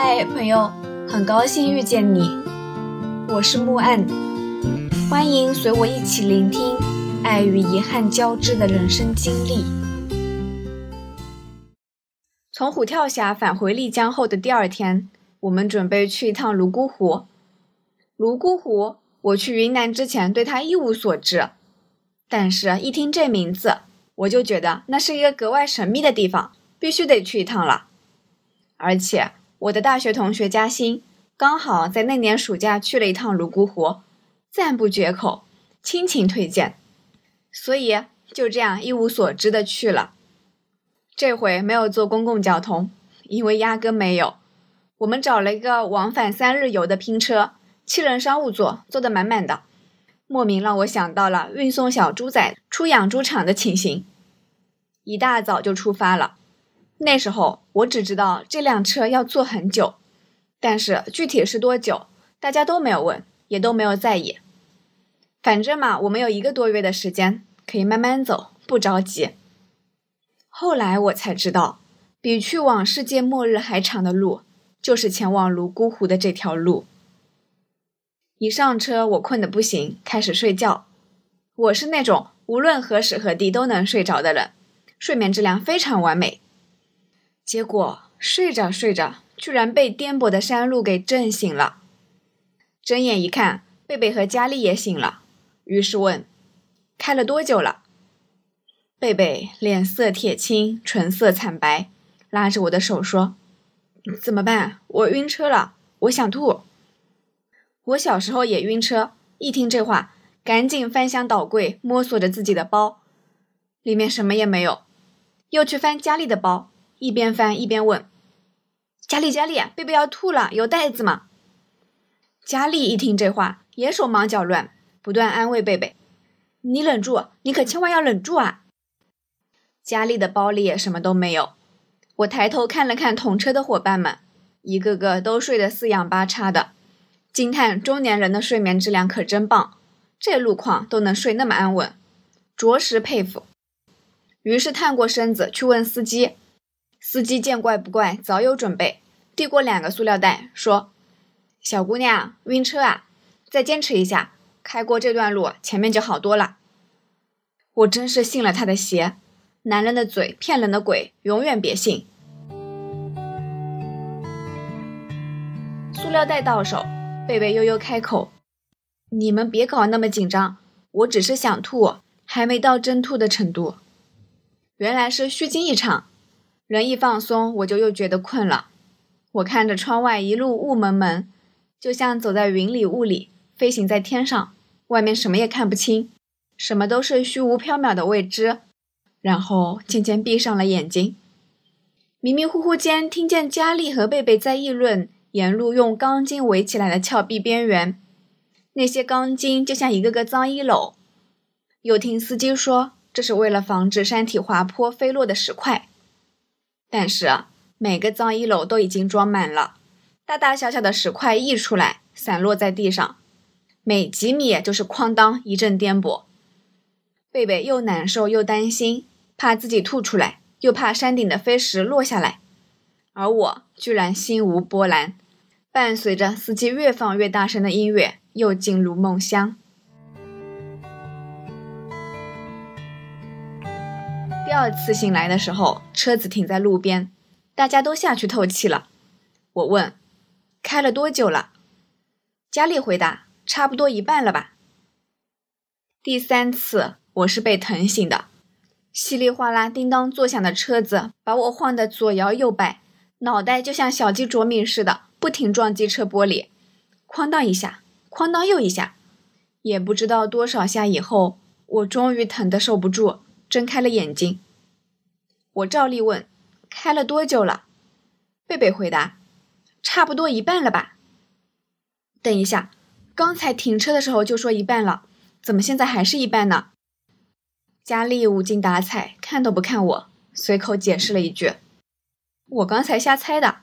嗨，朋友，很高兴遇见你，我是木岸，欢迎随我一起聆听爱与遗憾交织的人生经历。从虎跳峡返回丽江后的第二天，我们准备去一趟泸沽湖。泸沽湖，我去云南之前对它一无所知，但是一听这名字，我就觉得那是一个格外神秘的地方，必须得去一趟了。而且我的大学同学嘉欣刚好在那年暑假去了一趟泸沽湖，赞不绝口，亲情推荐，所以就这样一无所知的去了。这回没有坐公共交通，因为压根没有。我们找了一个往返三日游的拼车，七人商务座，坐得满满的，莫名让我想到了运送小猪仔出养猪场的情形。一大早就出发了。那时候我只知道这辆车要坐很久，但是具体是多久，大家都没有问，也都没有在意。反正嘛，我们有一个多月的时间，可以慢慢走，不着急。后来我才知道，比去往世界末日还长的路，就是前往泸沽湖的这条路。一上车，我困得不行，开始睡觉。我是那种无论何时何地都能睡着的人，睡眠质量非常完美。结果睡着睡着，居然被颠簸的山路给震醒了。睁眼一看，贝贝和佳丽也醒了，于是问：“开了多久了？”贝贝脸色铁青，唇色惨白，拉着我的手说：“怎么办？我晕车了，我想吐。”我小时候也晕车，一听这话，赶紧翻箱倒柜，摸索着自己的包，里面什么也没有，又去翻佳丽的包。一边翻一边问：“佳丽，佳丽，贝贝要吐了，有袋子吗？”佳丽一听这话，也手忙脚乱，不断安慰贝贝：“你忍住，你可千万要忍住啊！”佳丽的包里也什么都没有。我抬头看了看同车的伙伴们，一个个都睡得四仰八叉的，惊叹中年人的睡眠质量可真棒，这路况都能睡那么安稳，着实佩服。于是探过身子去问司机。司机见怪不怪，早有准备，递过两个塑料袋，说：“小姑娘晕车啊，再坚持一下，开过这段路，前面就好多了。”我真是信了他的邪，男人的嘴骗人的鬼，永远别信。塑料袋到手，贝贝悠悠开口：“你们别搞那么紧张，我只是想吐，还没到真吐的程度。”原来是虚惊一场。人一放松，我就又觉得困了。我看着窗外一路雾蒙蒙，就像走在云里雾里，飞行在天上，外面什么也看不清，什么都是虚无缥缈的未知。然后渐渐闭上了眼睛，迷迷糊糊间听见佳丽和贝贝在议论沿路用钢筋围起来的峭壁边缘，那些钢筋就像一个个脏衣篓。又听司机说，这是为了防止山体滑坡飞落的石块。但是每个脏衣篓都已经装满了，大大小小的石块溢出来，散落在地上，每几米就是哐当一阵颠簸。贝贝又难受又担心，怕自己吐出来，又怕山顶的飞石落下来，而我居然心无波澜，伴随着司机越放越大声的音乐，又进入梦乡。二次醒来的时候，车子停在路边，大家都下去透气了。我问：“开了多久了？”佳丽回答：“差不多一半了吧。”第三次，我是被疼醒的，稀里哗啦、叮当作响的车子把我晃得左摇右摆，脑袋就像小鸡啄米似的，不停撞击车玻璃，哐当一下，哐当又一下，也不知道多少下以后，我终于疼得受不住。睁开了眼睛，我照例问：“开了多久了？”贝贝回答：“差不多一半了吧。”等一下，刚才停车的时候就说一半了，怎么现在还是一半呢？佳丽无精打采，看都不看我，随口解释了一句：“我刚才瞎猜的。”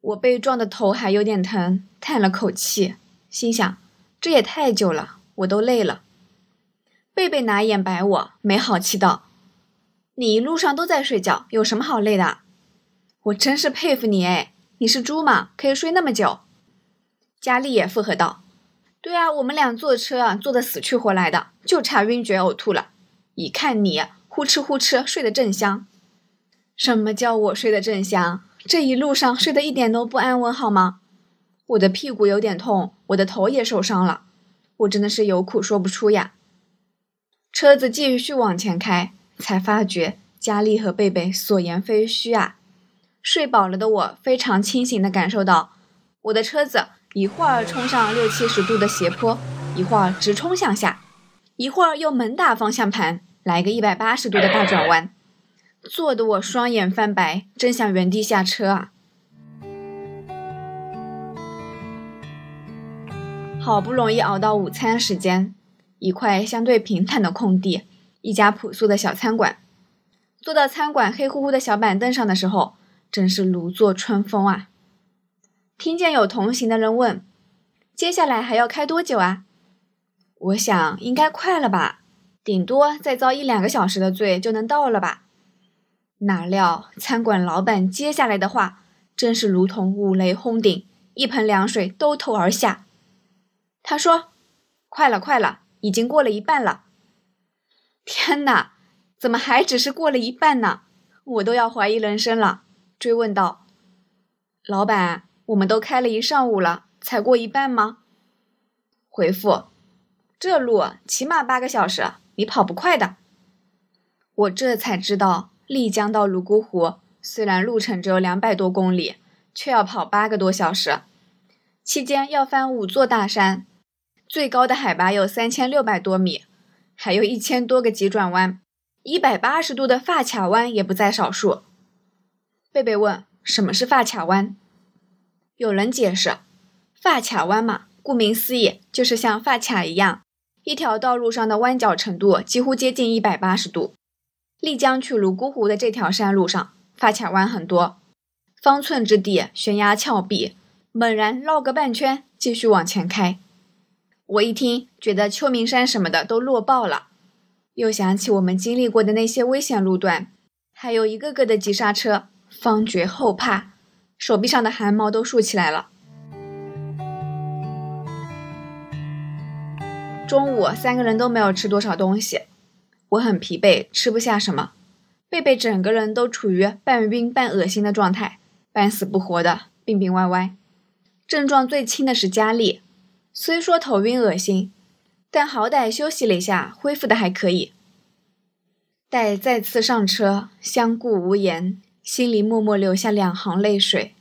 我被撞的头还有点疼，叹了口气，心想：这也太久了，我都累了。贝贝拿眼白我，没好气道：“你一路上都在睡觉，有什么好累的？我真是佩服你哎，你是猪吗？可以睡那么久？”佳丽也附和道：“对啊，我们俩坐车啊，坐得死去活来的，就差晕厥呕吐了。一看你呼哧呼哧睡得正香。什么叫我睡得正香？这一路上睡得一点都不安稳，好吗？我的屁股有点痛，我的头也受伤了，我真的是有苦说不出呀。”车子继续往前开，才发觉佳丽和贝贝所言非虚啊。睡饱了的我非常清醒地感受到，我的车子一会儿冲上六七十度的斜坡，一会儿直冲向下，一会儿又猛打方向盘来个一百八十度的大转弯，坐得我双眼泛白，真想原地下车啊！好不容易熬到午餐时间。一块相对平坦的空地，一家朴素的小餐馆。坐到餐馆黑乎乎的小板凳上的时候，真是如坐春风啊！听见有同行的人问：“接下来还要开多久啊？”我想应该快了吧，顶多再遭一两个小时的罪就能到了吧。哪料餐馆老板接下来的话，真是如同五雷轰顶，一盆凉水兜头而下。他说：“快了，快了。”已经过了一半了，天哪，怎么还只是过了一半呢？我都要怀疑人生了。追问道：“老板，我们都开了一上午了，才过一半吗？”回复：“这路起码八个小时，你跑不快的。”我这才知道，丽江到泸沽湖虽然路程只有两百多公里，却要跑八个多小时，期间要翻五座大山。最高的海拔有三千六百多米，还有一千多个急转弯，一百八十度的发卡弯也不在少数。贝贝问：“什么是发卡弯？”有人解释：“发卡弯嘛，顾名思义，就是像发卡一样，一条道路上的弯角程度几乎接近一百八十度。丽江去泸沽湖的这条山路上，发卡弯很多，方寸之地悬崖峭壁，猛然绕个半圈，继续往前开。”我一听，觉得秋名山什么的都落爆了，又想起我们经历过的那些危险路段，还有一个个的急刹车，方觉后怕，手臂上的汗毛都竖起来了。中午三个人都没有吃多少东西，我很疲惫，吃不下什么。贝贝整个人都处于半晕半恶心的状态，半死不活的，病病歪歪。症状最轻的是佳丽。虽说头晕恶心，但好歹休息了一下，恢复的还可以。待再次上车，相顾无言，心里默默流下两行泪水。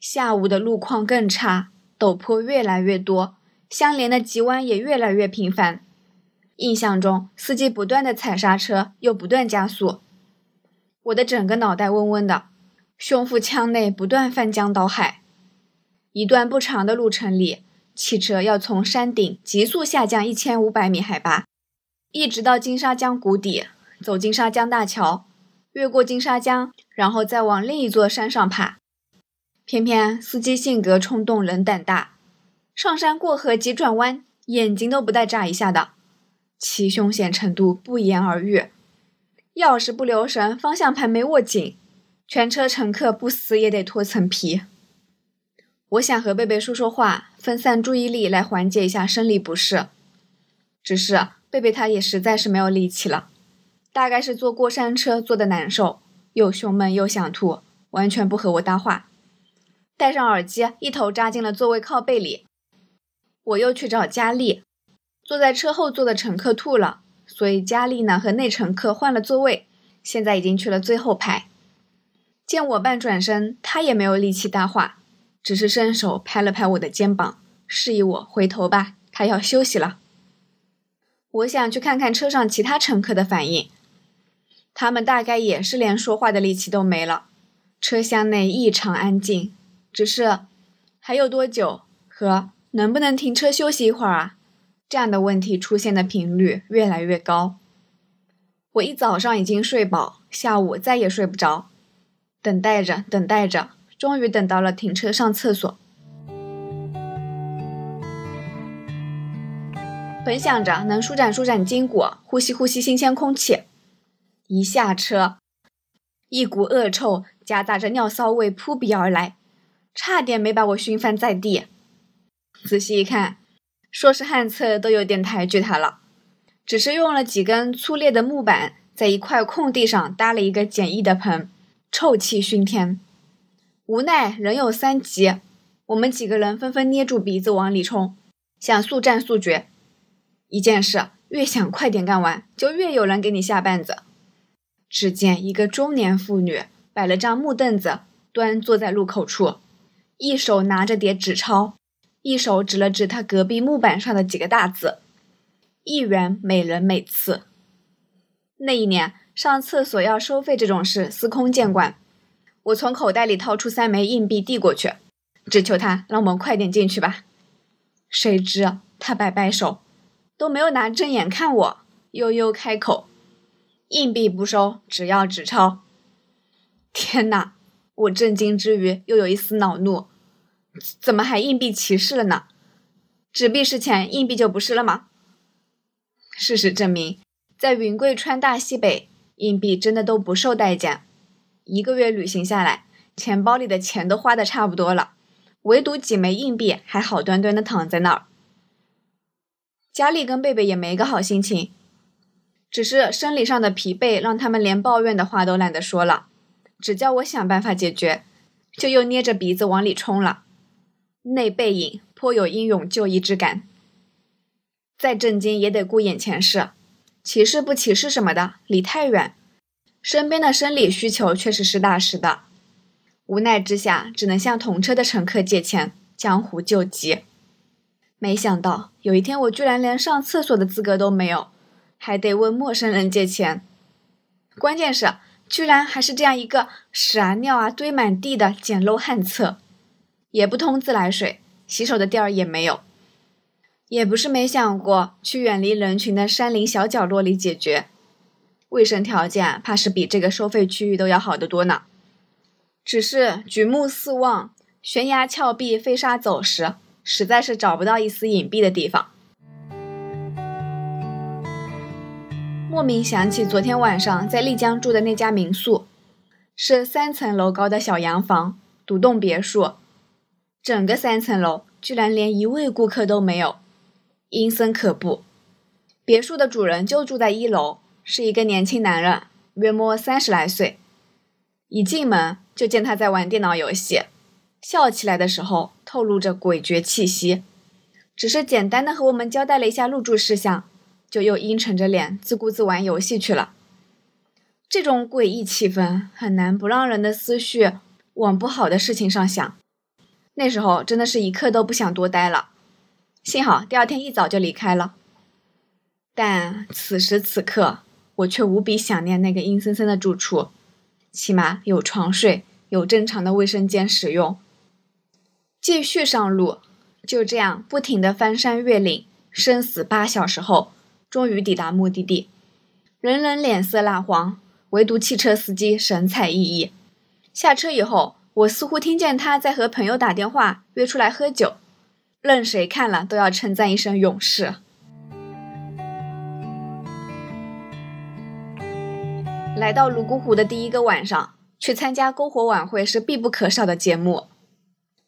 下午的路况更差，陡坡越来越多，相连的急弯也越来越频繁。印象中，司机不断的踩刹车，又不断加速。我的整个脑袋嗡嗡的，胸腹腔内不断翻江倒海。一段不长的路程里。汽车要从山顶急速下降一千五百米海拔，一直到金沙江谷底，走金沙江大桥，越过金沙江，然后再往另一座山上爬。偏偏司机性格冲动，人胆大，上山过河急转弯，眼睛都不带眨一下的，其凶险程度不言而喻。要是不留神，方向盘没握紧，全车乘客不死也得脱层皮。我想和贝贝说说话，分散注意力，来缓解一下生理不适。只是贝贝他也实在是没有力气了，大概是坐过山车坐的难受，又胸闷又想吐，完全不和我搭话。戴上耳机，一头扎进了座位靠背里。我又去找佳丽，坐在车后座的乘客吐了，所以佳丽呢和那乘客换了座位，现在已经去了最后排。见我半转身，他也没有力气搭话。只是伸手拍了拍我的肩膀，示意我回头吧，他要休息了。我想去看看车上其他乘客的反应，他们大概也是连说话的力气都没了。车厢内异常安静，只是还有多久和能不能停车休息一会儿啊？这样的问题出现的频率越来越高。我一早上已经睡饱，下午再也睡不着，等待着，等待着。终于等到了停车上厕所，本想着能舒展舒展筋骨，呼吸呼吸新鲜空气，一下车，一股恶臭夹杂着尿骚味扑鼻而来，差点没把我熏翻在地。仔细一看，说是旱厕都有点抬举他了，只是用了几根粗劣的木板，在一块空地上搭了一个简易的盆，臭气熏天。无奈人有三急，我们几个人纷纷捏住鼻子往里冲，想速战速决。一件事越想快点干完，就越有人给你下绊子。只见一个中年妇女摆了张木凳子，端坐在路口处，一手拿着叠纸钞。一手指了指他隔壁木板上的几个大字：“一元每人每次。”那一年上厕所要收费这种事司空见惯，我从口袋里掏出三枚硬币递过去，只求他让我们快点进去吧。谁知他摆摆手，都没有拿正眼看我，悠悠开口：“硬币不收，只要纸钞。”天哪！我震惊之余又有一丝恼怒。怎么还硬币歧视了呢？纸币是钱，硬币就不是了吗？事实证明，在云贵川大西北，硬币真的都不受待见。一个月旅行下来，钱包里的钱都花的差不多了，唯独几枚硬币还好端端的躺在那儿。佳丽跟贝贝也没个好心情，只是生理上的疲惫让他们连抱怨的话都懒得说了，只叫我想办法解决，就又捏着鼻子往里冲了。那背影颇有英勇就义之感。再震惊也得顾眼前事，歧视不歧视什么的，离太远。身边的生理需求却是实打实的。无奈之下，只能向同车的乘客借钱，江湖救急。没想到有一天，我居然连上厕所的资格都没有，还得问陌生人借钱。关键是，居然还是这样一个屎啊尿啊堆满地的简陋旱厕。也不通自来水，洗手的地儿也没有。也不是没想过去远离人群的山林小角落里解决，卫生条件怕是比这个收费区域都要好得多呢。只是举目四望，悬崖峭壁、飞沙走石，实在是找不到一丝隐蔽的地方。莫名想起昨天晚上在丽江住的那家民宿，是三层楼高的小洋房，独栋别墅。整个三层楼居然连一位顾客都没有，阴森可怖。别墅的主人就住在一楼，是一个年轻男人，约莫三十来岁。一进门就见他在玩电脑游戏，笑起来的时候透露着诡谲气息。只是简单的和我们交代了一下入住事项，就又阴沉着脸自顾自玩游戏去了。这种诡异气氛很难不让人的思绪往不好的事情上想。那时候真的是一刻都不想多待了，幸好第二天一早就离开了。但此时此刻，我却无比想念那个阴森森的住处，起码有床睡，有正常的卫生间使用。继续上路，就这样不停的翻山越岭，生死八小时后，终于抵达目的地。人人脸色蜡黄，唯独汽车司机神采奕奕。下车以后。我似乎听见他在和朋友打电话，约出来喝酒，任谁看了都要称赞一声勇士。来到泸沽湖的第一个晚上，去参加篝火晚会是必不可少的节目。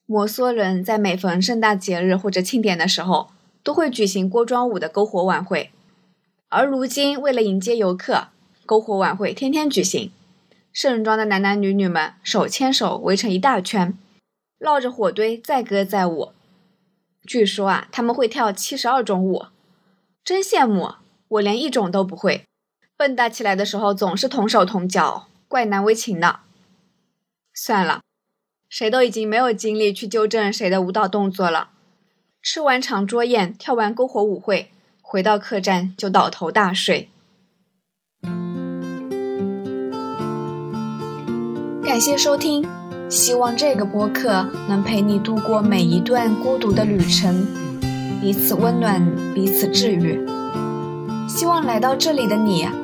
摩梭人在每逢盛大节日或者庆典的时候，都会举行锅庄舞的篝火晚会，而如今为了迎接游客，篝火晚会天天举行。盛装的男男女女们手牵手围成一大圈，绕着火堆载歌载舞。据说啊，他们会跳七十二种舞，真羡慕！我连一种都不会。蹦跶起来的时候总是同手同脚，怪难为情的。算了，谁都已经没有精力去纠正谁的舞蹈动作了。吃完长桌宴，跳完篝火舞会，回到客栈就倒头大睡。感谢收听，希望这个播客能陪你度过每一段孤独的旅程，彼此温暖，彼此治愈。希望来到这里的你